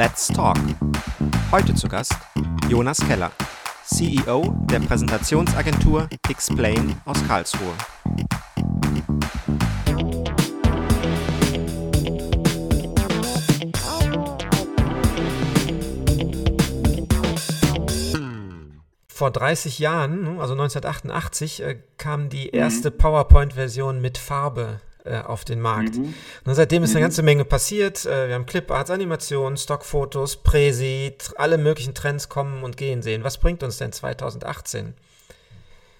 Let's Talk. Heute zu Gast Jonas Keller, CEO der Präsentationsagentur Explain aus Karlsruhe. Vor 30 Jahren, also 1988, äh, kam die erste. PowerPoint-Version mit Farbe auf den Markt. Mhm. Und seitdem ist mhm. eine ganze Menge passiert. Äh, wir haben Cliparts, Animationen, Stockfotos, Präsi, alle möglichen Trends kommen und gehen sehen. Was bringt uns denn 2018?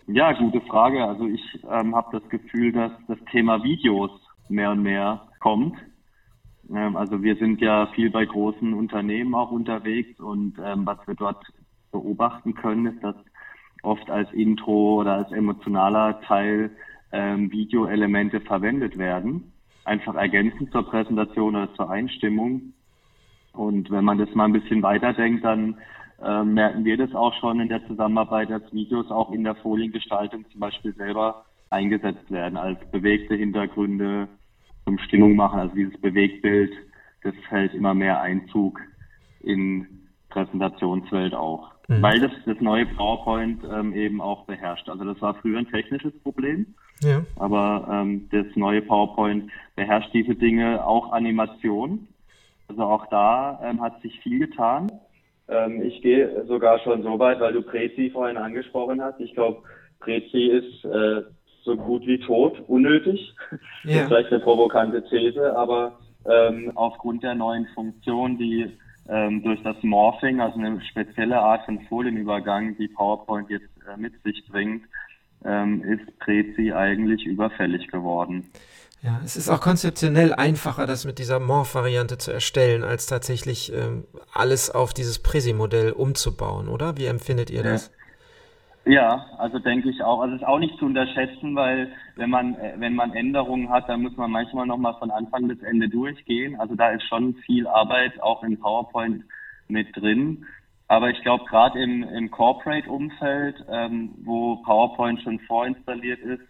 Ja, gute Frage. Also ich ähm, habe das Gefühl, dass das Thema Videos mehr und mehr kommt. Ähm, also wir sind ja viel bei großen Unternehmen auch unterwegs und ähm, was wir dort beobachten können, ist, dass oft als Intro oder als emotionaler Teil ähm, Videoelemente verwendet werden, einfach ergänzend zur Präsentation oder zur Einstimmung. Und wenn man das mal ein bisschen weiterdenkt, dann äh, merken wir das auch schon in der Zusammenarbeit, dass Videos auch in der Foliengestaltung zum Beispiel selber eingesetzt werden als bewegte Hintergründe zum Stimmung machen. Also dieses Bewegtbild, das hält immer mehr Einzug in Präsentationswelt auch. Mhm. Weil das, das neue PowerPoint ähm, eben auch beherrscht. Also das war früher ein technisches Problem. Ja. Aber ähm, das neue PowerPoint beherrscht diese Dinge, auch Animation. Also auch da ähm, hat sich viel getan. Ähm, ich gehe sogar schon so weit, weil du Prezi vorhin angesprochen hast. Ich glaube, Prezi ist äh, so gut wie tot, unnötig. Ja. Das ist vielleicht eine provokante These, aber ähm, aufgrund der neuen Funktion, die ähm, durch das Morphing, also eine spezielle Art von Folienübergang, die PowerPoint jetzt äh, mit sich bringt, ähm, ist Prezi eigentlich überfällig geworden. Ja, es ist auch konzeptionell einfacher, das mit dieser Morph-Variante zu erstellen, als tatsächlich ähm, alles auf dieses Prezi-Modell umzubauen, oder? Wie empfindet ihr das? Ja, also denke ich auch. Also es ist auch nicht zu unterschätzen, weil wenn man äh, wenn man Änderungen hat, dann muss man manchmal nochmal von Anfang bis Ende durchgehen. Also da ist schon viel Arbeit auch in PowerPoint mit drin. Aber ich glaube, gerade im, im Corporate-Umfeld, ähm, wo PowerPoint schon vorinstalliert ist,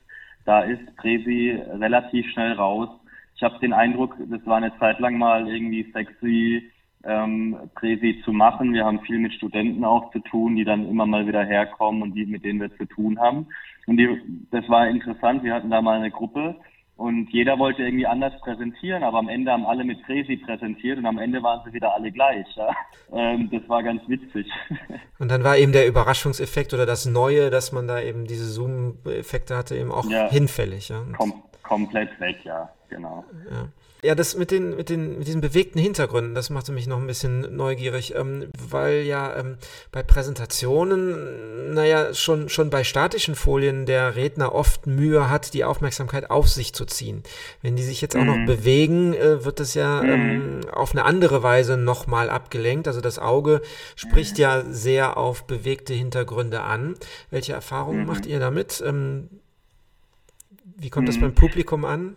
da ist Presi relativ schnell raus. Ich habe den Eindruck, das war eine Zeit lang mal irgendwie sexy, ähm, Presi zu machen. Wir haben viel mit Studenten auch zu tun, die dann immer mal wieder herkommen und die, mit denen wir zu tun haben. Und die, das war interessant. Wir hatten da mal eine Gruppe und jeder wollte irgendwie anders präsentieren, aber am Ende haben alle mit Presi präsentiert und am Ende waren sie wieder alle gleich. Ja? Ähm, das war ganz witzig. Und dann war eben der Überraschungseffekt oder das Neue, dass man da eben diese Zoom-Effekte hatte, eben auch ja, hinfällig. Ja? Kom komplett weg, ja, genau. Ja. Ja, das mit den, mit den, mit diesen bewegten Hintergründen, das machte mich noch ein bisschen neugierig, ähm, weil ja ähm, bei Präsentationen, naja, schon, schon bei statischen Folien der Redner oft Mühe hat, die Aufmerksamkeit auf sich zu ziehen. Wenn die sich jetzt auch mhm. noch bewegen, äh, wird das ja mhm. ähm, auf eine andere Weise nochmal abgelenkt. Also das Auge spricht mhm. ja sehr auf bewegte Hintergründe an. Welche Erfahrungen mhm. macht ihr damit? Ähm, wie kommt das mhm. beim Publikum an?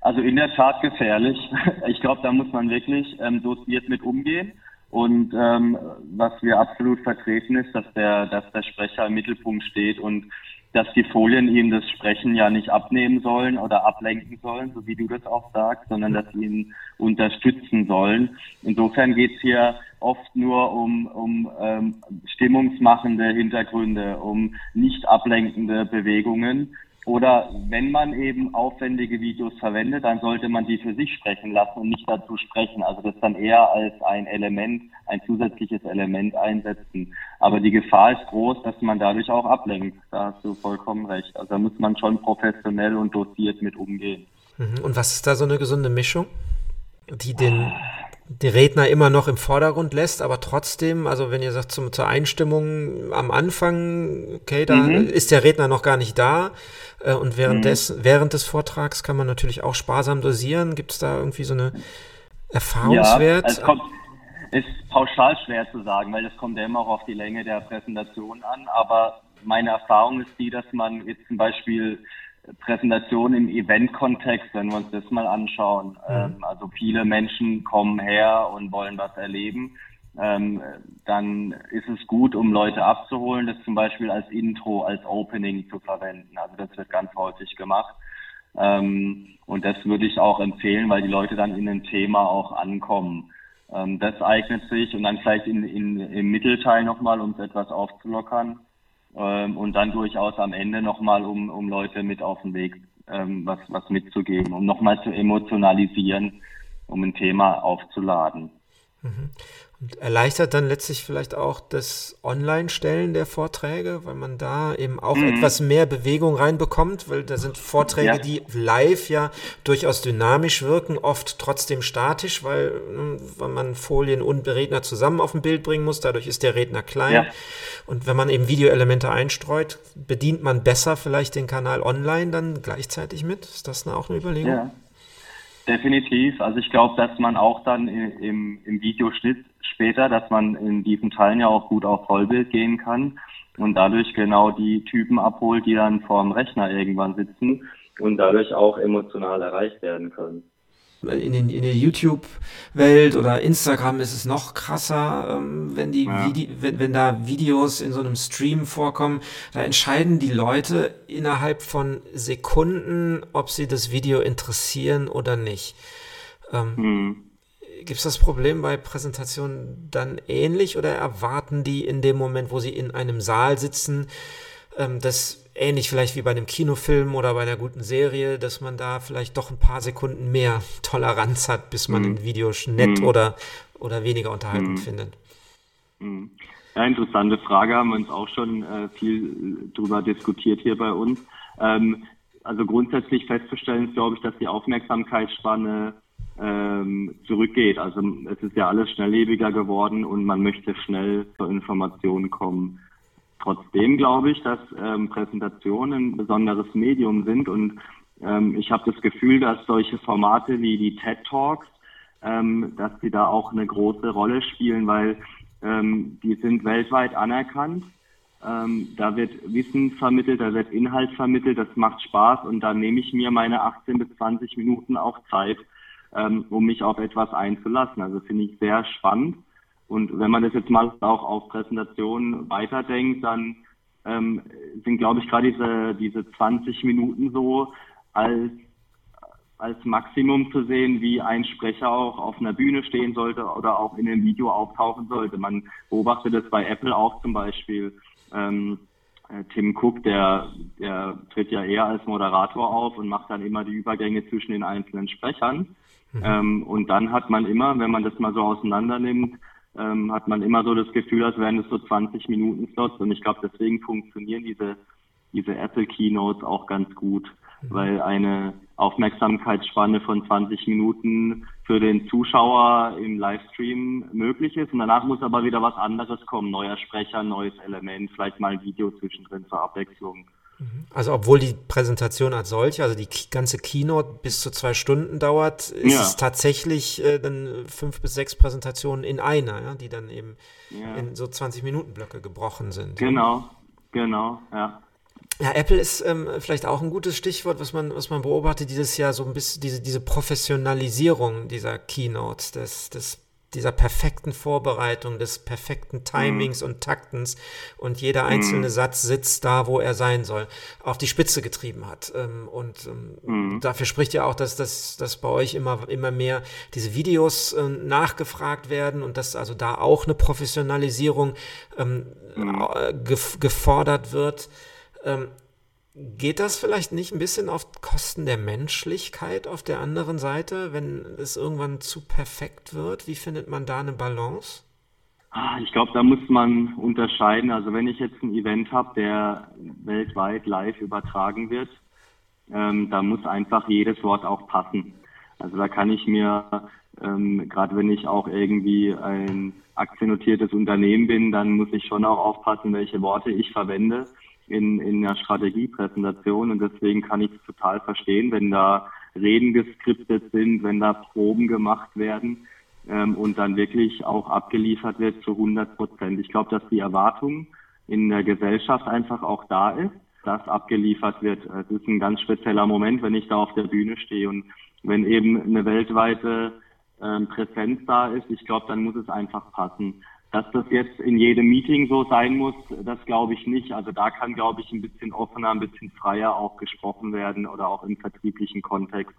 Also in der Tat gefährlich. Ich glaube, da muss man wirklich ähm, dosiert mit umgehen. Und ähm, was wir absolut vertreten ist, dass der, dass der Sprecher im Mittelpunkt steht und dass die Folien ihm das Sprechen ja nicht abnehmen sollen oder ablenken sollen, so wie du das auch sagst, sondern dass sie ihn unterstützen sollen. Insofern geht es hier oft nur um, um ähm, stimmungsmachende Hintergründe, um nicht ablenkende Bewegungen. Oder wenn man eben aufwendige Videos verwendet, dann sollte man die für sich sprechen lassen und nicht dazu sprechen. Also das dann eher als ein Element, ein zusätzliches Element einsetzen. Aber die Gefahr ist groß, dass man dadurch auch ablenkt. Da hast du vollkommen recht. Also da muss man schon professionell und dosiert mit umgehen. Mhm. Und was ist da so eine gesunde Mischung, die den die Redner immer noch im Vordergrund lässt, aber trotzdem, also wenn ihr sagt zum, zur Einstimmung am Anfang, okay, da mhm. ist der Redner noch gar nicht da äh, und während, mhm. des, während des Vortrags kann man natürlich auch sparsam dosieren. Gibt es da irgendwie so eine Erfahrungswert? Ja, es kommt, ist pauschal schwer zu sagen, weil das kommt ja immer auch auf die Länge der Präsentation an, aber meine Erfahrung ist die, dass man jetzt zum Beispiel Präsentation im Event-Kontext, wenn wir uns das mal anschauen. Mhm. Ähm, also viele Menschen kommen her und wollen was erleben. Ähm, dann ist es gut, um Leute abzuholen, das zum Beispiel als Intro, als Opening zu verwenden. Also das wird ganz häufig gemacht. Ähm, und das würde ich auch empfehlen, weil die Leute dann in ein Thema auch ankommen. Das eignet sich und dann vielleicht in, in, im Mittelteil nochmal, um es etwas aufzulockern. Ähm, und dann durchaus am Ende nochmal, um, um Leute mit auf den Weg ähm, was, was mitzugeben, um nochmal zu emotionalisieren, um ein Thema aufzuladen. Mhm. Und erleichtert dann letztlich vielleicht auch das Online-Stellen der Vorträge, weil man da eben auch mhm. etwas mehr Bewegung reinbekommt, weil da sind Vorträge, ja. die live ja durchaus dynamisch wirken, oft trotzdem statisch, weil, ne, weil man Folien und Redner zusammen auf ein Bild bringen muss, dadurch ist der Redner klein. Ja. Und wenn man eben Videoelemente einstreut, bedient man besser vielleicht den Kanal online dann gleichzeitig mit. Ist das auch eine Überlegung? Ja. Definitiv. Also ich glaube, dass man auch dann im, im Videoschnitt später, dass man in diesen Teilen ja auch gut auf Vollbild gehen kann und dadurch genau die Typen abholt, die dann vorm Rechner irgendwann sitzen und dadurch auch emotional erreicht werden können in, den, in der YouTube-Welt oder Instagram ist es noch krasser, ähm, wenn die ja. wenn, wenn da Videos in so einem Stream vorkommen, da entscheiden die Leute innerhalb von Sekunden, ob sie das Video interessieren oder nicht. Ähm, hm. Gibt es das Problem bei Präsentationen dann ähnlich oder erwarten die in dem Moment, wo sie in einem Saal sitzen, ähm, dass ähnlich vielleicht wie bei einem Kinofilm oder bei einer guten Serie, dass man da vielleicht doch ein paar Sekunden mehr Toleranz hat, bis man mhm. ein Video nett mhm. oder, oder weniger unterhaltend mhm. findet. Mhm. Ja, interessante Frage, haben wir uns auch schon äh, viel drüber diskutiert hier bei uns. Ähm, also grundsätzlich festzustellen ist, glaube ich, dass die Aufmerksamkeitsspanne ähm, zurückgeht. Also es ist ja alles schnelllebiger geworden und man möchte schnell zur Information kommen. Trotzdem glaube ich, dass ähm, Präsentationen ein besonderes Medium sind und ähm, ich habe das Gefühl, dass solche Formate wie die TED Talks, ähm, dass sie da auch eine große Rolle spielen, weil ähm, die sind weltweit anerkannt. Ähm, da wird Wissen vermittelt, da wird Inhalt vermittelt, das macht Spaß und da nehme ich mir meine 18 bis 20 Minuten auch Zeit, ähm, um mich auf etwas einzulassen. Also finde ich sehr spannend. Und wenn man das jetzt mal auch auf Präsentationen weiterdenkt, dann ähm, sind, glaube ich, gerade diese, diese 20 Minuten so als, als Maximum zu sehen, wie ein Sprecher auch auf einer Bühne stehen sollte oder auch in einem Video auftauchen sollte. Man beobachtet das bei Apple auch zum Beispiel. Ähm, äh, Tim Cook, der, der tritt ja eher als Moderator auf und macht dann immer die Übergänge zwischen den einzelnen Sprechern. Mhm. Ähm, und dann hat man immer, wenn man das mal so auseinander nimmt, ähm, hat man immer so das Gefühl, als wären es so 20 Minuten Slots. Und ich glaube, deswegen funktionieren diese, diese Apple Keynotes auch ganz gut, mhm. weil eine Aufmerksamkeitsspanne von 20 Minuten für den Zuschauer im Livestream möglich ist. Und danach muss aber wieder was anderes kommen. Neuer Sprecher, neues Element, vielleicht mal ein Video zwischendrin zur Abwechslung. Mhm. Also obwohl die Präsentation als solche, also die ganze Keynote bis zu zwei Stunden dauert, ist ja. es tatsächlich äh, dann fünf bis sechs Präsentationen in einer, ja, die dann eben ja. in so 20 Minuten Blöcke gebrochen sind. Genau, genau, ja. Ja, Apple ist ähm, vielleicht auch ein gutes Stichwort, was man, was man beobachtet dieses Jahr, so ein bisschen diese, diese Professionalisierung dieser Keynotes, des, des dieser perfekten Vorbereitung, des perfekten Timings mhm. und Taktens und jeder einzelne mhm. Satz sitzt da, wo er sein soll, auf die Spitze getrieben hat. Ähm, und mhm. dafür spricht ja auch, dass, dass, dass bei euch immer, immer mehr diese Videos äh, nachgefragt werden und dass also da auch eine Professionalisierung mhm. äh, gefordert wird. Geht das vielleicht nicht ein bisschen auf Kosten der Menschlichkeit auf der anderen Seite, wenn es irgendwann zu perfekt wird? Wie findet man da eine Balance? Ah, ich glaube, da muss man unterscheiden. Also wenn ich jetzt ein Event habe, der weltweit live übertragen wird, ähm, da muss einfach jedes Wort auch passen. Also da kann ich mir, ähm, gerade wenn ich auch irgendwie ein aktiennotiertes Unternehmen bin, dann muss ich schon auch aufpassen, welche Worte ich verwende in, in der Strategiepräsentation und deswegen kann ich es total verstehen, wenn da Reden geskriptet sind, wenn da Proben gemacht werden ähm, und dann wirklich auch abgeliefert wird zu 100 Prozent. Ich glaube, dass die Erwartung in der Gesellschaft einfach auch da ist, dass abgeliefert wird. Es ist ein ganz spezieller Moment, wenn ich da auf der Bühne stehe und wenn eben eine weltweite ähm, Präsenz da ist, ich glaube, dann muss es einfach passen. Dass das jetzt in jedem Meeting so sein muss, das glaube ich nicht. Also da kann, glaube ich, ein bisschen offener, ein bisschen freier auch gesprochen werden oder auch im vertrieblichen Kontext.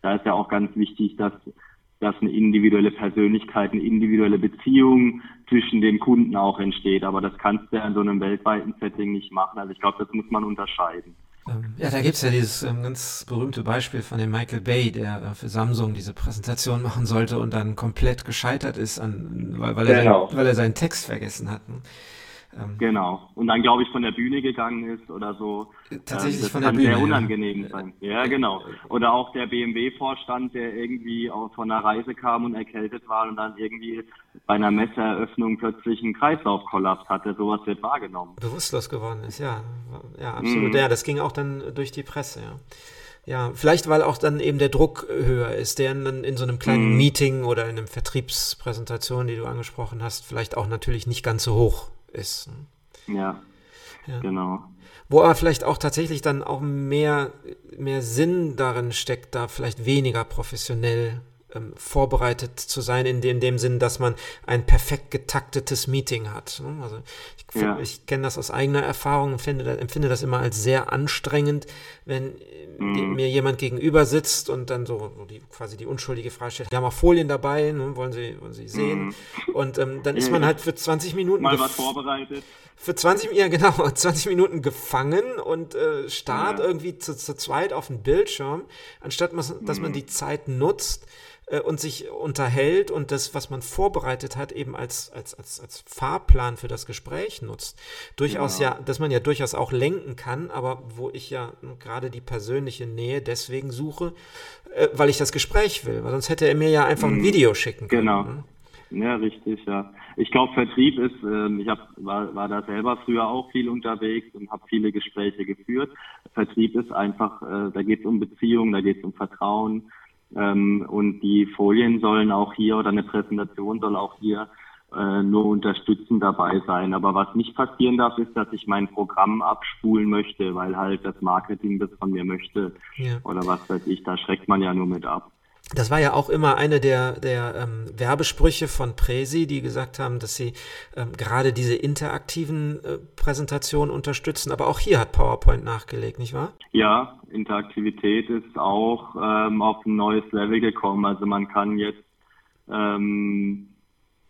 Da ist ja auch ganz wichtig, dass dass eine individuelle Persönlichkeit, eine individuelle Beziehung zwischen den Kunden auch entsteht. Aber das kannst du ja in so einem weltweiten Setting nicht machen. Also ich glaube, das muss man unterscheiden. Ähm, ja, da gibt es ja dieses ähm, ganz berühmte Beispiel von dem Michael Bay, der äh, für Samsung diese Präsentation machen sollte und dann komplett gescheitert ist, an, weil, weil, er, genau. sein, weil er seinen Text vergessen hat. Ähm, genau. Und dann, glaube ich, von der Bühne gegangen ist oder so. Tatsächlich das von der Bühne. kann sehr unangenehm sein. Ja, genau. Oder auch der BMW-Vorstand, der irgendwie auch von einer Reise kam und erkältet war und dann irgendwie bei einer Messeeröffnung plötzlich einen Kreislaufkollaps hatte. Sowas wird wahrgenommen. Bewusstlos geworden ist, ja. Ja, absolut. Mhm. Ja, das ging auch dann durch die Presse, ja. Ja, vielleicht weil auch dann eben der Druck höher ist, der dann in so einem kleinen mhm. Meeting oder in einer Vertriebspräsentation, die du angesprochen hast, vielleicht auch natürlich nicht ganz so hoch ist. Ja, ja, genau. Wo aber vielleicht auch tatsächlich dann auch mehr, mehr Sinn darin steckt, da vielleicht weniger professionell ähm, vorbereitet zu sein, in dem, in dem Sinn, dass man ein perfekt getaktetes Meeting hat. Ne? Also ich, ja. ich kenne das aus eigener Erfahrung und finde, empfinde das immer als sehr anstrengend, wenn mhm. mir jemand gegenüber sitzt und dann so, so die, quasi die unschuldige Frage stellt, wir haben auch Folien dabei, ne? wollen Sie, wollen Sie sehen? Mhm. Und ähm, dann ist man halt für 20 Minuten mal was vorbereitet. Für 20 ja genau, 20 Minuten gefangen und äh, starrt ja. irgendwie zu, zu zweit auf den Bildschirm, anstatt dass man mhm. die Zeit nutzt, äh, und sich unterhält und das, was man vorbereitet hat, eben als, als, als, als Fahrplan für das Gespräch nutzt. Durchaus ja. ja, dass man ja durchaus auch lenken kann, aber wo ich ja gerade die persönliche Nähe deswegen suche, äh, weil ich das Gespräch will, weil sonst hätte er mir ja einfach ein mhm. Video schicken können. Genau. Ne? Ja, richtig, ja. Ich glaube, Vertrieb ist, äh, ich hab, war, war da selber früher auch viel unterwegs und habe viele Gespräche geführt. Vertrieb ist einfach, äh, da geht es um Beziehungen, da geht es um Vertrauen, ähm, und die Folien sollen auch hier oder eine Präsentation soll auch hier äh, nur unterstützend dabei sein. Aber was nicht passieren darf, ist, dass ich mein Programm abspulen möchte, weil halt das Marketing das von mir möchte. Ja. Oder was weiß ich, da schreckt man ja nur mit ab. Das war ja auch immer eine der, der ähm, Werbesprüche von Presi, die gesagt haben, dass sie ähm, gerade diese interaktiven äh, Präsentationen unterstützen. Aber auch hier hat PowerPoint nachgelegt, nicht wahr? Ja, Interaktivität ist auch ähm, auf ein neues Level gekommen. Also man kann jetzt, ähm,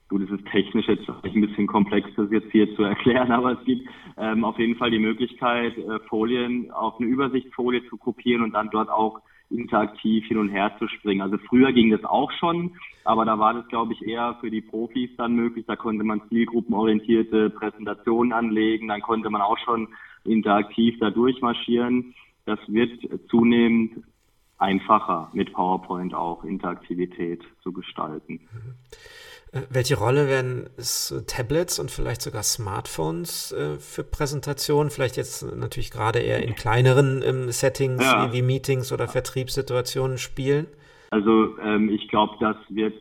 gut, es ist technisch jetzt ein bisschen komplex, das jetzt hier zu erklären, aber es gibt ähm, auf jeden Fall die Möglichkeit, äh, Folien auf eine Übersichtsfolie zu kopieren und dann dort auch interaktiv hin und her zu springen. Also früher ging das auch schon, aber da war das, glaube ich, eher für die Profis dann möglich. Da konnte man zielgruppenorientierte Präsentationen anlegen, dann konnte man auch schon interaktiv da durchmarschieren. Das wird zunehmend einfacher mit PowerPoint auch Interaktivität zu gestalten. Mhm. Äh, welche Rolle werden es Tablets und vielleicht sogar Smartphones äh, für Präsentationen? Vielleicht jetzt natürlich gerade eher in kleineren ähm, Settings ja. wie, Meetings oder Vertriebssituationen spielen? Also ähm, ich glaube, das wird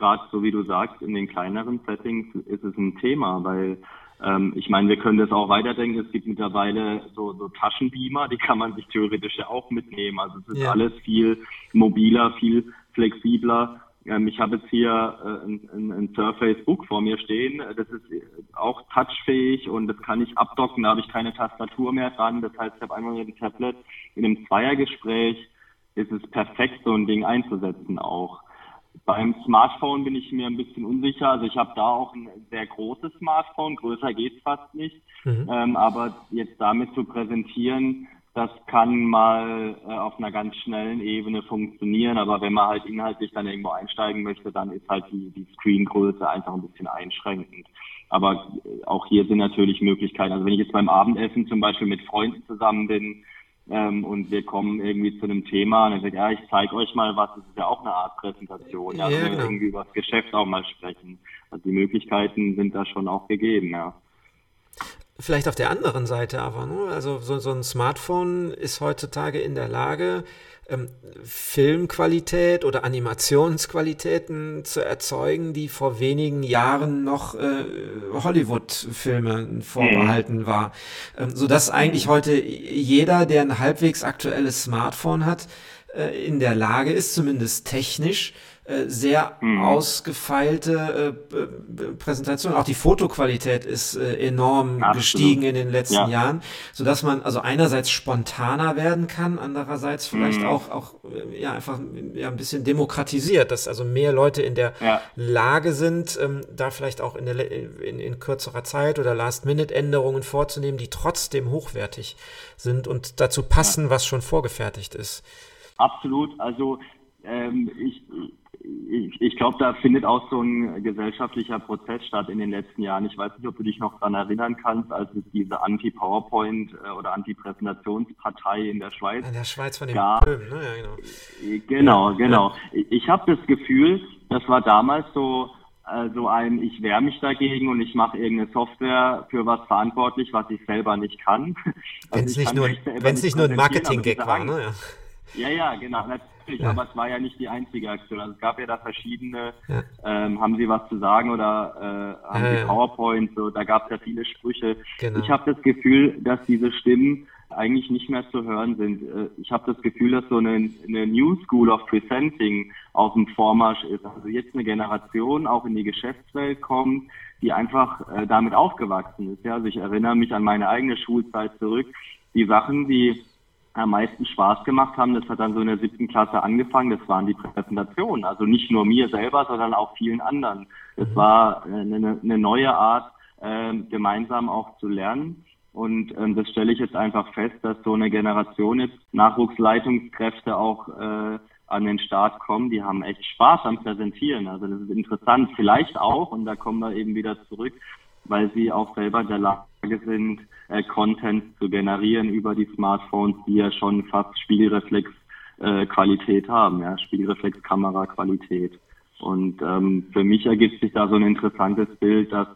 gerade so wie du sagst, in den kleineren Settings ist es ein Thema, weil ähm, ich meine, wir können das auch weiterdenken. Es gibt mittlerweile so, so Taschenbeamer, die kann man sich theoretisch ja auch mitnehmen. Also es ist ja. alles viel mobiler, viel flexibler ähm, ich habe jetzt hier äh, ein, ein, ein Surface Book vor mir stehen. Das ist auch touchfähig und das kann ich abdocken. Da habe ich keine Tastatur mehr dran. Das heißt, ich habe einmal mit dem Tablet in einem Zweiergespräch ist es perfekt, so ein Ding einzusetzen auch. Beim Smartphone bin ich mir ein bisschen unsicher. Also ich habe da auch ein sehr großes Smartphone, größer geht's fast nicht. Mhm. Ähm, aber jetzt damit zu präsentieren, das kann mal äh, auf einer ganz schnellen Ebene funktionieren, aber wenn man halt inhaltlich dann irgendwo einsteigen möchte, dann ist halt die, die Screengröße einfach ein bisschen einschränkend. Aber äh, auch hier sind natürlich Möglichkeiten. Also wenn ich jetzt beim Abendessen zum Beispiel mit Freunden zusammen bin ähm, und wir kommen irgendwie zu einem Thema und dann sagt, ja, ich zeige euch mal was, das ist ja auch eine Art Präsentation. Ja, ja genau. irgendwie über das Geschäft auch mal sprechen. Also die Möglichkeiten sind da schon auch gegeben, ja. Vielleicht auf der anderen Seite aber, ne? also so, so ein Smartphone ist heutzutage in der Lage, ähm, Filmqualität oder Animationsqualitäten zu erzeugen, die vor wenigen Jahren noch äh, Hollywood-Filmen vorbehalten mhm. war. Ähm, sodass eigentlich heute jeder, der ein halbwegs aktuelles Smartphone hat, äh, in der Lage ist, zumindest technisch, sehr mhm. ausgefeilte äh, Präsentation. Auch die Fotoqualität ist äh, enorm Absolut. gestiegen in den letzten ja. Jahren, so dass man also einerseits spontaner werden kann, andererseits vielleicht mhm. auch auch äh, ja einfach ja ein bisschen demokratisiert, dass also mehr Leute in der ja. Lage sind, ähm, da vielleicht auch in, der, in, in kürzerer Zeit oder Last-Minute-Änderungen vorzunehmen, die trotzdem hochwertig sind und dazu passen, ja. was schon vorgefertigt ist. Absolut. Also ähm, ich, ich, ich glaube, da findet auch so ein gesellschaftlicher Prozess statt in den letzten Jahren. Ich weiß nicht, ob du dich noch daran erinnern kannst, als es diese Anti-PowerPoint äh, oder Anti-Präsentationspartei in der Schweiz In der Schweiz von den gab. Böhmen, ne? Ja, genau. Genau, genau. Ich, ich habe das Gefühl, das war damals so äh, so ein, ich wehre mich dagegen und ich mache irgendeine Software für was verantwortlich, was ich selber nicht kann. Wenn es also nicht, nur, nicht nur ein Marketing-Gag war, ne? Ja, ja, genau natürlich, ja. aber es war ja nicht die einzige Aktion. Also es gab ja da verschiedene, ja. ähm, haben Sie was zu sagen oder äh, haben Sie PowerPoint, so, da gab es ja viele Sprüche. Genau. Ich habe das Gefühl, dass diese Stimmen eigentlich nicht mehr zu hören sind. Äh, ich habe das Gefühl, dass so eine, eine New School of Presenting auf dem Vormarsch ist. Also jetzt eine Generation auch in die Geschäftswelt kommt, die einfach äh, damit aufgewachsen ist. Ja, also ich erinnere mich an meine eigene Schulzeit zurück. Die Sachen, die am meisten Spaß gemacht haben, das hat dann so in der siebten Klasse angefangen, das waren die Präsentationen. Also nicht nur mir selber, sondern auch vielen anderen. Das mhm. war eine, eine neue Art, äh, gemeinsam auch zu lernen. Und ähm, das stelle ich jetzt einfach fest, dass so eine Generation jetzt Nachwuchsleitungskräfte auch äh, an den Start kommen, die haben echt Spaß am Präsentieren. Also das ist interessant. Vielleicht auch, und da kommen wir eben wieder zurück, weil sie auch selber der Lage sind, äh, Content zu generieren über die Smartphones, die ja schon fast Spiegelreflex-Qualität äh, haben, ja, Spiegelreflex-Kamera-Qualität. Und ähm, für mich ergibt sich da so ein interessantes Bild, dass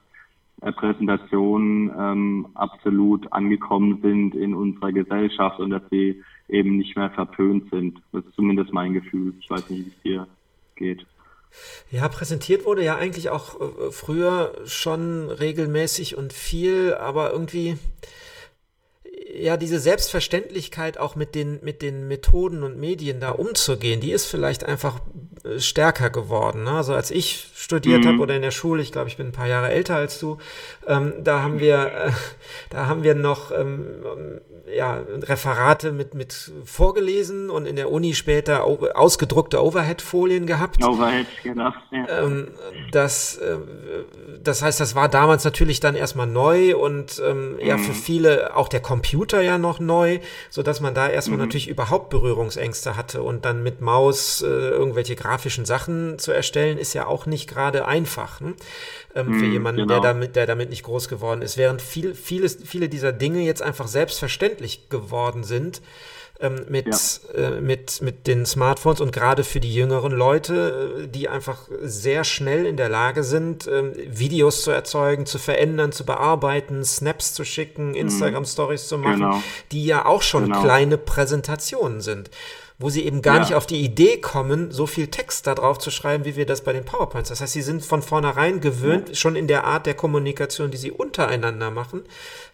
äh, Präsentationen ähm, absolut angekommen sind in unserer Gesellschaft und dass sie eben nicht mehr verpönt sind. Das ist zumindest mein Gefühl. Ich weiß nicht, wie es dir geht. Ja, präsentiert wurde ja eigentlich auch äh, früher schon regelmäßig und viel, aber irgendwie ja, diese Selbstverständlichkeit auch mit den, mit den Methoden und Medien da umzugehen, die ist vielleicht einfach äh, stärker geworden. Ne? Also als ich studiert mhm. habe oder in der Schule, ich glaube, ich bin ein paar Jahre älter als du, ähm, da haben wir, äh, da haben wir noch ähm, ja, Referate mit, mit vorgelesen und in der Uni später ausgedruckte Overhead-Folien gehabt. Overhead, genau. Ja. Ähm, das, äh, das heißt, das war damals natürlich dann erstmal neu und ähm, mhm. ja für viele auch der Computer ja noch neu, so dass man da erstmal mhm. natürlich überhaupt Berührungsängste hatte und dann mit Maus äh, irgendwelche grafischen Sachen zu erstellen, ist ja auch nicht gerade einfach. Ne? ähm, für hm, jemanden, genau. der, damit, der damit nicht groß geworden ist. Während viel, vieles, viele dieser Dinge jetzt einfach selbstverständlich geworden sind. Ähm, mit, ja. äh, mit, mit den Smartphones und gerade für die jüngeren Leute, äh, die einfach sehr schnell in der Lage sind, ähm, Videos zu erzeugen, zu verändern, zu bearbeiten, Snaps zu schicken, hm. Instagram-Stories zu machen, genau. die ja auch schon genau. kleine Präsentationen sind wo sie eben gar ja. nicht auf die Idee kommen, so viel Text da drauf zu schreiben, wie wir das bei den PowerPoints. Das heißt, sie sind von vornherein gewöhnt, ja. schon in der Art der Kommunikation, die sie untereinander machen,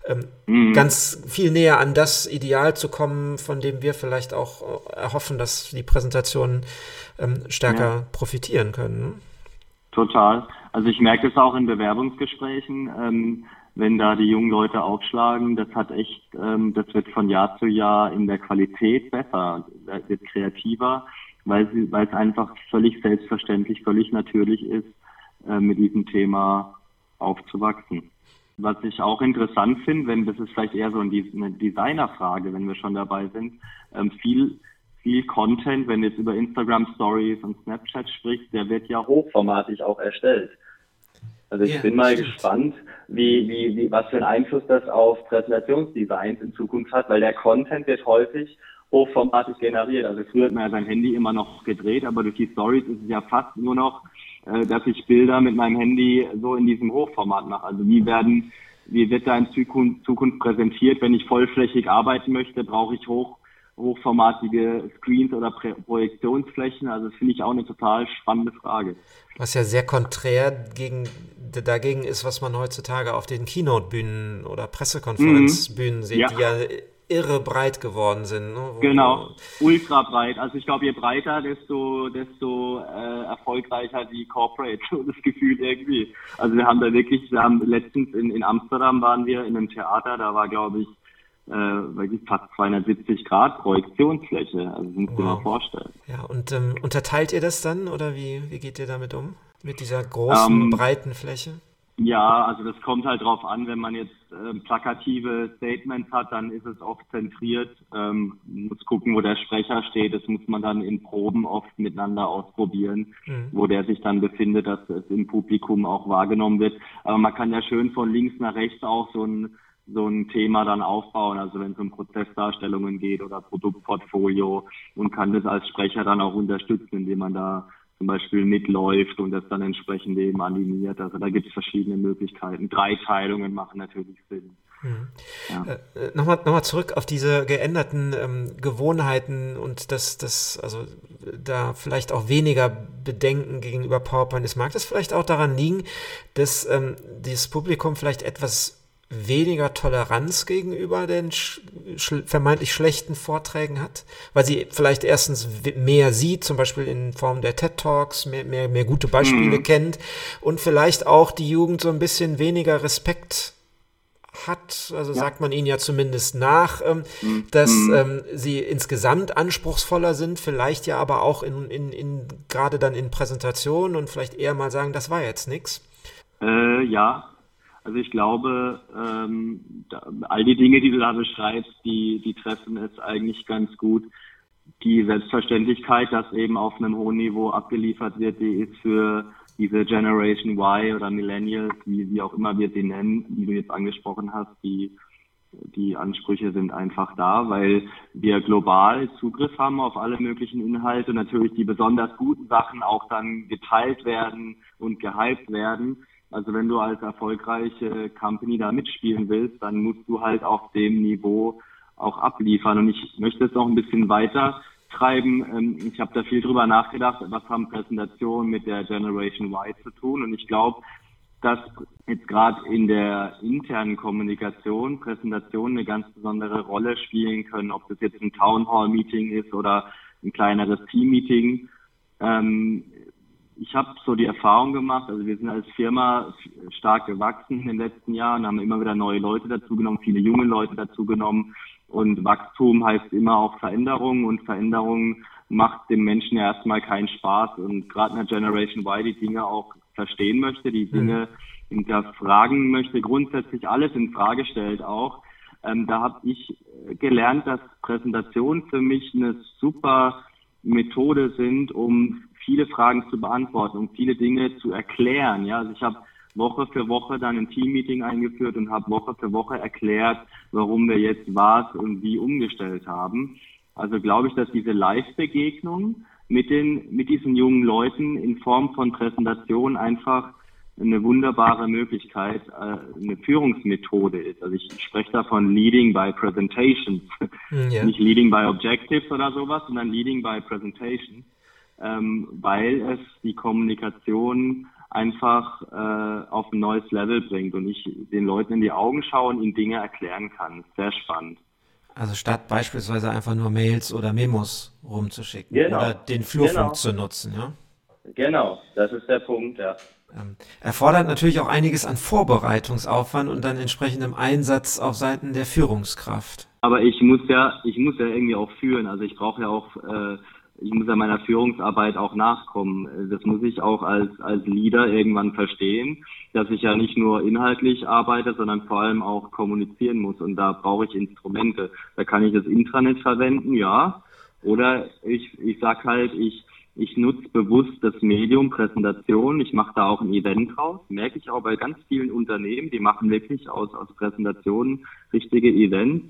ähm, mhm. ganz viel näher an das Ideal zu kommen, von dem wir vielleicht auch äh, erhoffen, dass die Präsentationen ähm, stärker ja. profitieren können. Ne? Total. Also ich merke es auch in Bewerbungsgesprächen. Ähm, wenn da die jungen Leute aufschlagen, das hat echt, ähm, das wird von Jahr zu Jahr in der Qualität besser, wird kreativer, weil, sie, weil es einfach völlig selbstverständlich, völlig natürlich ist, äh, mit diesem Thema aufzuwachsen. Was ich auch interessant finde, wenn das ist vielleicht eher so eine Designerfrage, wenn wir schon dabei sind, ähm, viel viel Content, wenn du jetzt über Instagram Stories und Snapchat sprichst, der wird ja hochformatig auch erstellt. Also ich ja, bin mal stimmt. gespannt, wie, wie, wie, was für einen Einfluss das auf Präsentationsdesigns in Zukunft hat, weil der Content wird häufig hochformatig generiert. Also früher hat man ja sein Handy immer noch gedreht, aber durch die Stories ist es ja fast nur noch, äh, dass ich Bilder mit meinem Handy so in diesem Hochformat mache. Also wie werden, wie wird da in Zukunft, Zukunft präsentiert? Wenn ich vollflächig arbeiten möchte, brauche ich hoch hochformatige Screens oder Projektionsflächen. Also das finde ich auch eine total spannende Frage. Was ja sehr konträr gegen, dagegen ist, was man heutzutage auf den Keynote-Bühnen oder Pressekonferenzbühnen mhm. sieht, ja. die ja irre breit geworden sind. Ne? genau, ultra breit. Also ich glaube, je breiter, desto, desto äh, erfolgreicher die Corporate, so das Gefühl irgendwie. Also wir haben da wirklich, wir haben letztens in, in Amsterdam waren wir in einem Theater, da war glaube ich äh, wirklich fast 270 Grad Projektionsfläche. Also das muss wow. dir mal vorstellen. Ja, und ähm, unterteilt ihr das dann oder wie, wie geht ihr damit um? Mit dieser großen, ähm, breiten Fläche? Ja, also das kommt halt drauf an, wenn man jetzt äh, plakative Statements hat, dann ist es oft zentriert. Ähm, muss gucken, wo der Sprecher steht. Das muss man dann in Proben oft miteinander ausprobieren, mhm. wo der sich dann befindet, dass es im Publikum auch wahrgenommen wird. Aber man kann ja schön von links nach rechts auch so ein so ein Thema dann aufbauen, also wenn es um Prozessdarstellungen geht oder Produktportfolio und kann das als Sprecher dann auch unterstützen, indem man da zum Beispiel mitläuft und das dann entsprechend eben animiert. Also da gibt es verschiedene Möglichkeiten. Dreiteilungen machen natürlich Sinn. Mhm. Ja. Äh, äh Nochmal noch mal zurück auf diese geänderten ähm, Gewohnheiten und dass das, also da vielleicht auch weniger Bedenken gegenüber PowerPoint ist. Mag das vielleicht auch daran liegen, dass ähm, dieses Publikum vielleicht etwas weniger Toleranz gegenüber den sch vermeintlich schlechten Vorträgen hat, weil sie vielleicht erstens mehr sieht, zum Beispiel in Form der TED Talks, mehr, mehr, mehr gute Beispiele mhm. kennt und vielleicht auch die Jugend so ein bisschen weniger Respekt hat, also ja. sagt man ihnen ja zumindest nach, ähm, mhm. dass mhm. ähm, sie insgesamt anspruchsvoller sind, vielleicht ja aber auch in, in, in gerade dann in Präsentationen und vielleicht eher mal sagen, das war jetzt nichts. Äh, ja, also ich glaube, ähm, da, all die Dinge, die du da beschreibst, die, die treffen es eigentlich ganz gut. Die Selbstverständlichkeit, dass eben auf einem hohen Niveau abgeliefert wird, die ist für diese Generation Y oder Millennials, wie, wie auch immer wir sie nennen, die du jetzt angesprochen hast, die, die Ansprüche sind einfach da, weil wir global Zugriff haben auf alle möglichen Inhalte und natürlich die besonders guten Sachen auch dann geteilt werden und gehypt werden. Also wenn du als erfolgreiche Company da mitspielen willst, dann musst du halt auf dem Niveau auch abliefern. Und ich möchte es noch ein bisschen weiter treiben. Ähm, ich habe da viel drüber nachgedacht, was haben Präsentationen mit der Generation Y zu tun. Und ich glaube, dass jetzt gerade in der internen Kommunikation Präsentationen eine ganz besondere Rolle spielen können, ob das jetzt ein Town Hall Meeting ist oder ein kleineres Team Meeting. Ähm, ich habe so die Erfahrung gemacht, also wir sind als Firma stark gewachsen in den letzten Jahren, haben immer wieder neue Leute dazugenommen, viele junge Leute dazugenommen und Wachstum heißt immer auch Veränderung und Veränderung macht dem Menschen ja erstmal keinen Spaß und gerade in der Generation Y die Dinge auch verstehen möchte, die Dinge mhm. hinterfragen möchte, grundsätzlich alles in Frage stellt auch. Ähm, da habe ich gelernt, dass Präsentationen für mich eine super Methode sind, um viele Fragen zu beantworten, um viele Dinge zu erklären. Ja, also ich habe Woche für Woche dann ein Teammeeting eingeführt und habe Woche für Woche erklärt, warum wir jetzt was und wie umgestellt haben. Also glaube ich, dass diese Live-Begegnung mit den, mit diesen jungen Leuten in Form von Präsentation einfach eine wunderbare Möglichkeit, äh, eine Führungsmethode ist. Also ich spreche davon Leading by Presentations. Ja. Nicht Leading by Objectives oder sowas, sondern Leading by Presentations ähm, weil es die Kommunikation einfach äh, auf ein neues Level bringt und ich den Leuten in die Augen schaue und ihnen Dinge erklären kann. Sehr spannend. Also statt beispielsweise einfach nur Mails oder Memos rumzuschicken genau. oder den Flurfunk genau. zu nutzen, ja? Genau, das ist der Punkt, ja. Ähm, erfordert natürlich auch einiges an Vorbereitungsaufwand und dann entsprechendem Einsatz auf Seiten der Führungskraft. Aber ich muss ja, ich muss ja irgendwie auch führen. Also ich brauche ja auch äh, ich muss ja meiner Führungsarbeit auch nachkommen. Das muss ich auch als, als Leader irgendwann verstehen, dass ich ja nicht nur inhaltlich arbeite, sondern vor allem auch kommunizieren muss. Und da brauche ich Instrumente. Da kann ich das Intranet verwenden, ja. Oder ich, ich sag halt, ich, ich nutze bewusst das Medium Präsentation. Ich mache da auch ein Event draus. Merke ich auch bei ganz vielen Unternehmen, die machen wirklich aus, aus Präsentationen richtige Events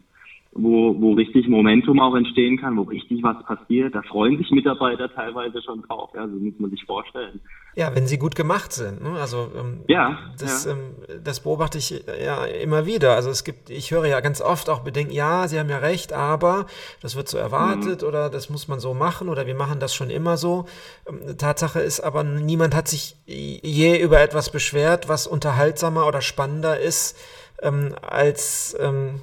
wo, wo richtig Momentum auch entstehen kann, wo richtig was passiert. Da freuen sich Mitarbeiter teilweise schon drauf. Ja, so muss man sich vorstellen. Ja, wenn sie gut gemacht sind. Ne? Also ähm, ja, das, ja. Ähm, das beobachte ich ja immer wieder. Also es gibt, ich höre ja ganz oft auch Bedenken, ja, Sie haben ja recht, aber das wird so erwartet mhm. oder das muss man so machen oder wir machen das schon immer so. Ähm, Tatsache ist aber, niemand hat sich je über etwas beschwert, was unterhaltsamer oder spannender ist ähm, als ähm,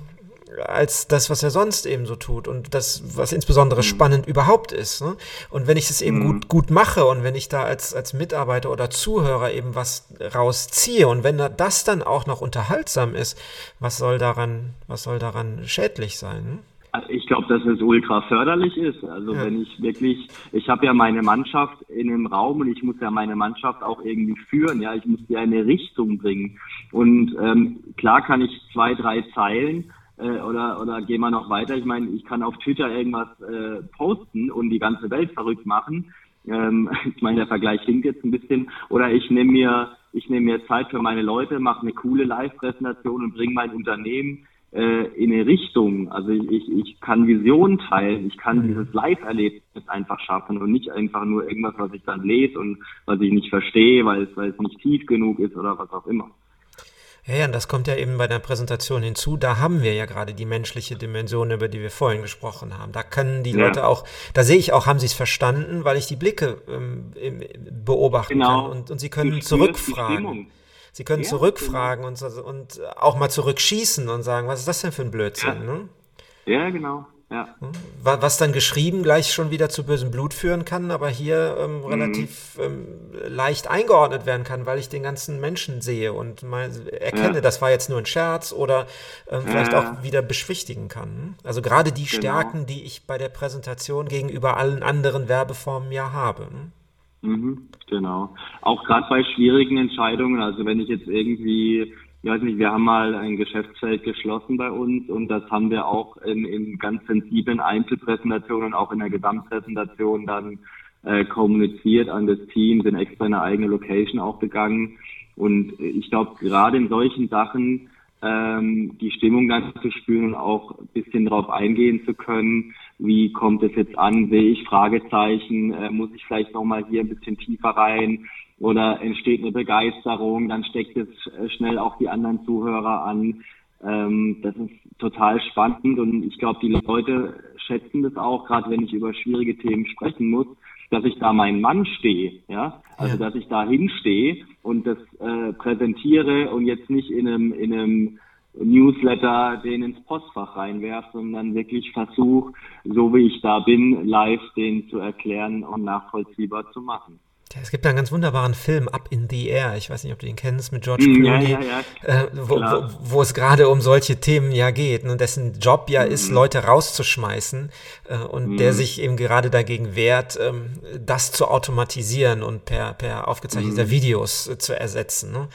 als das, was er sonst eben so tut und das, was insbesondere mhm. spannend überhaupt ist. Ne? Und wenn ich es eben mhm. gut, gut mache und wenn ich da als, als Mitarbeiter oder Zuhörer eben was rausziehe und wenn das dann auch noch unterhaltsam ist, was soll daran, was soll daran schädlich sein? Ne? Ich glaube, dass es ultra förderlich ist. Also ja. wenn ich wirklich, ich habe ja meine Mannschaft in einem Raum und ich muss ja meine Mannschaft auch irgendwie führen. Ja, ich muss die eine Richtung bringen. Und ähm, klar kann ich zwei, drei Zeilen äh, oder oder gehen wir noch weiter. Ich meine, ich kann auf Twitter irgendwas äh, posten und die ganze Welt verrückt machen. Ähm, ich meine, der Vergleich hinkt jetzt ein bisschen. Oder ich nehme mir ich nehme mir Zeit für meine Leute, mache eine coole Live-Präsentation und bringe mein Unternehmen äh, in eine Richtung. Also ich, ich, ich kann Visionen teilen, ich kann mhm. dieses Live-Erlebnis einfach schaffen und nicht einfach nur irgendwas, was ich dann lese und was ich nicht verstehe, weil es, weil es nicht tief genug ist oder was auch immer. Ja, ja, und das kommt ja eben bei der Präsentation hinzu. Da haben wir ja gerade die menschliche Dimension, über die wir vorhin gesprochen haben. Da können die ja. Leute auch, da sehe ich auch, haben sie es verstanden, weil ich die Blicke ähm, beobachten genau. kann und, und sie können zurückfragen. Sie können ja, zurückfragen genau. und, und auch mal zurückschießen und sagen, was ist das denn für ein Blödsinn? Ja, ne? ja genau. Ja. Was dann geschrieben gleich schon wieder zu bösem Blut führen kann, aber hier ähm, mhm. relativ ähm, leicht eingeordnet werden kann, weil ich den ganzen Menschen sehe und mal erkenne, ja. das war jetzt nur ein Scherz oder ähm, vielleicht ja. auch wieder beschwichtigen kann. Also gerade die genau. Stärken, die ich bei der Präsentation gegenüber allen anderen Werbeformen ja habe. Hm? Mhm, genau. Auch gerade bei schwierigen Entscheidungen, also wenn ich jetzt irgendwie, ich weiß nicht, wir haben mal ein Geschäftsfeld geschlossen bei uns und das haben wir auch in, in ganz sensiblen Einzelpräsentationen, auch in der Gesamtpräsentation dann äh, kommuniziert an das Team, sind extra eine eigene Location auch gegangen. Und ich glaube, gerade in solchen Sachen ähm, die Stimmung dann zu spüren und auch ein bisschen darauf eingehen zu können, wie kommt es jetzt an, sehe ich Fragezeichen, äh, muss ich vielleicht nochmal hier ein bisschen tiefer rein? Oder entsteht eine Begeisterung, dann steckt es äh, schnell auch die anderen Zuhörer an. Ähm, das ist total spannend und ich glaube, die Leute schätzen das auch, gerade wenn ich über schwierige Themen sprechen muss, dass ich da mein Mann stehe, ja, also dass ich da hinstehe und das äh, präsentiere und jetzt nicht in einem in einem Newsletter den ins Postfach reinwerfe, sondern wirklich versuche, so wie ich da bin, live den zu erklären und nachvollziehbar zu machen. Es gibt da einen ganz wunderbaren Film, Up in the Air. Ich weiß nicht, ob du ihn kennst, mit George hm, Clooney, ja, ja, ja. Äh, wo, wo, wo, es gerade um solche Themen ja geht. Und dessen Job ja mhm. ist, Leute rauszuschmeißen äh, und mhm. der sich eben gerade dagegen wehrt, ähm, das zu automatisieren und per, per aufgezeichneter mhm. Videos äh, zu ersetzen. Ne?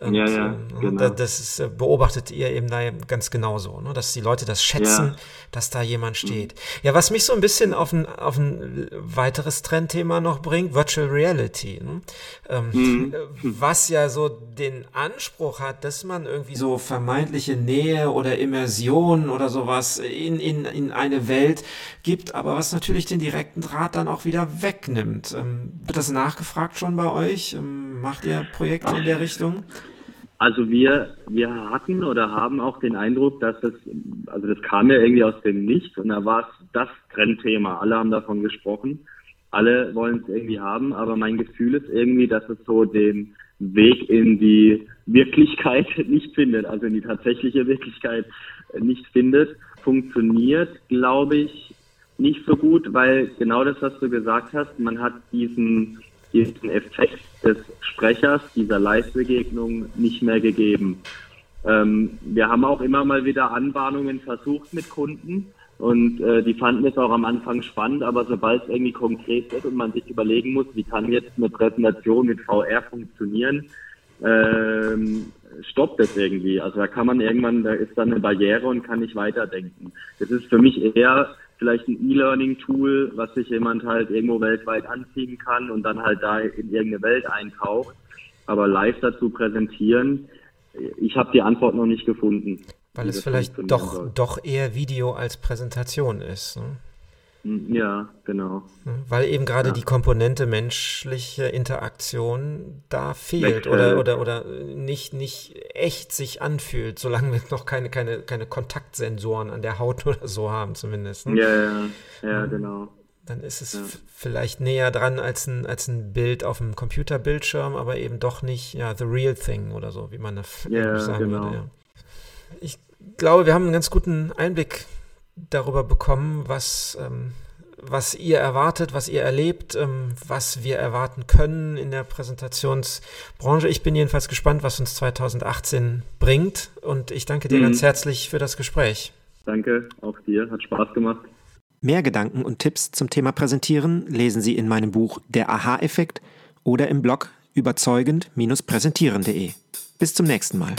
Und, ja, ja, äh, genau. Das ist, äh, beobachtet ihr eben da ganz genauso, ne? dass die Leute das schätzen, ja. dass da jemand mhm. steht. Ja, was mich so ein bisschen auf ein, auf ein weiteres Trendthema noch bringt, Virtual Reality. Ne? Ähm, mhm. Was ja so den Anspruch hat, dass man irgendwie so vermeintliche Nähe oder Immersion oder sowas in, in, in eine Welt gibt, aber was natürlich den direkten Draht dann auch wieder wegnimmt. Ähm, wird das nachgefragt schon bei euch? Ähm, macht ihr Projekte in der Richtung? Also wir, wir hatten oder haben auch den Eindruck, dass das, also das kam ja irgendwie aus dem Nichts und da war es das Trendthema. Alle haben davon gesprochen. Alle wollen es irgendwie haben, aber mein Gefühl ist irgendwie, dass es so den Weg in die Wirklichkeit nicht findet, also in die tatsächliche Wirklichkeit nicht findet. Funktioniert, glaube ich, nicht so gut, weil genau das, was du gesagt hast, man hat diesen diesen Effekt des Sprechers, dieser Live-Begegnung nicht mehr gegeben. Ähm, wir haben auch immer mal wieder Anbahnungen versucht mit Kunden und äh, die fanden es auch am Anfang spannend, aber sobald es irgendwie konkret wird und man sich überlegen muss, wie kann jetzt eine Präsentation mit VR funktionieren, ähm, stoppt es irgendwie. Also da kann man irgendwann, da ist dann eine Barriere und kann nicht weiterdenken. Das ist für mich eher vielleicht ein E-Learning-Tool, was sich jemand halt irgendwo weltweit anziehen kann und dann halt da in irgendeine Welt eintaucht. Aber live dazu präsentieren, ich habe die Antwort noch nicht gefunden. Weil es vielleicht doch, doch eher Video als Präsentation ist. Ne? Hm, ja, genau. Weil eben gerade ja. die Komponente menschliche Interaktion da fehlt oder, oder, oder nicht, nicht echt sich anfühlt, solange wir noch keine, keine, keine Kontaktsensoren an der Haut oder so haben, zumindest. Ne? Ja, ja, ja, genau. Dann ist es ja. vielleicht näher dran als ein, als ein Bild auf dem Computerbildschirm, aber eben doch nicht ja, the real thing oder so, wie man das ja, sagen genau. würde. Ja. Ich glaube, wir haben einen ganz guten Einblick darüber bekommen, was, ähm, was ihr erwartet, was ihr erlebt, ähm, was wir erwarten können in der Präsentationsbranche. Ich bin jedenfalls gespannt, was uns 2018 bringt und ich danke dir mhm. ganz herzlich für das Gespräch. Danke, auch dir, hat Spaß gemacht. Mehr Gedanken und Tipps zum Thema Präsentieren lesen Sie in meinem Buch Der Aha-Effekt oder im Blog überzeugend-präsentieren.de. Bis zum nächsten Mal.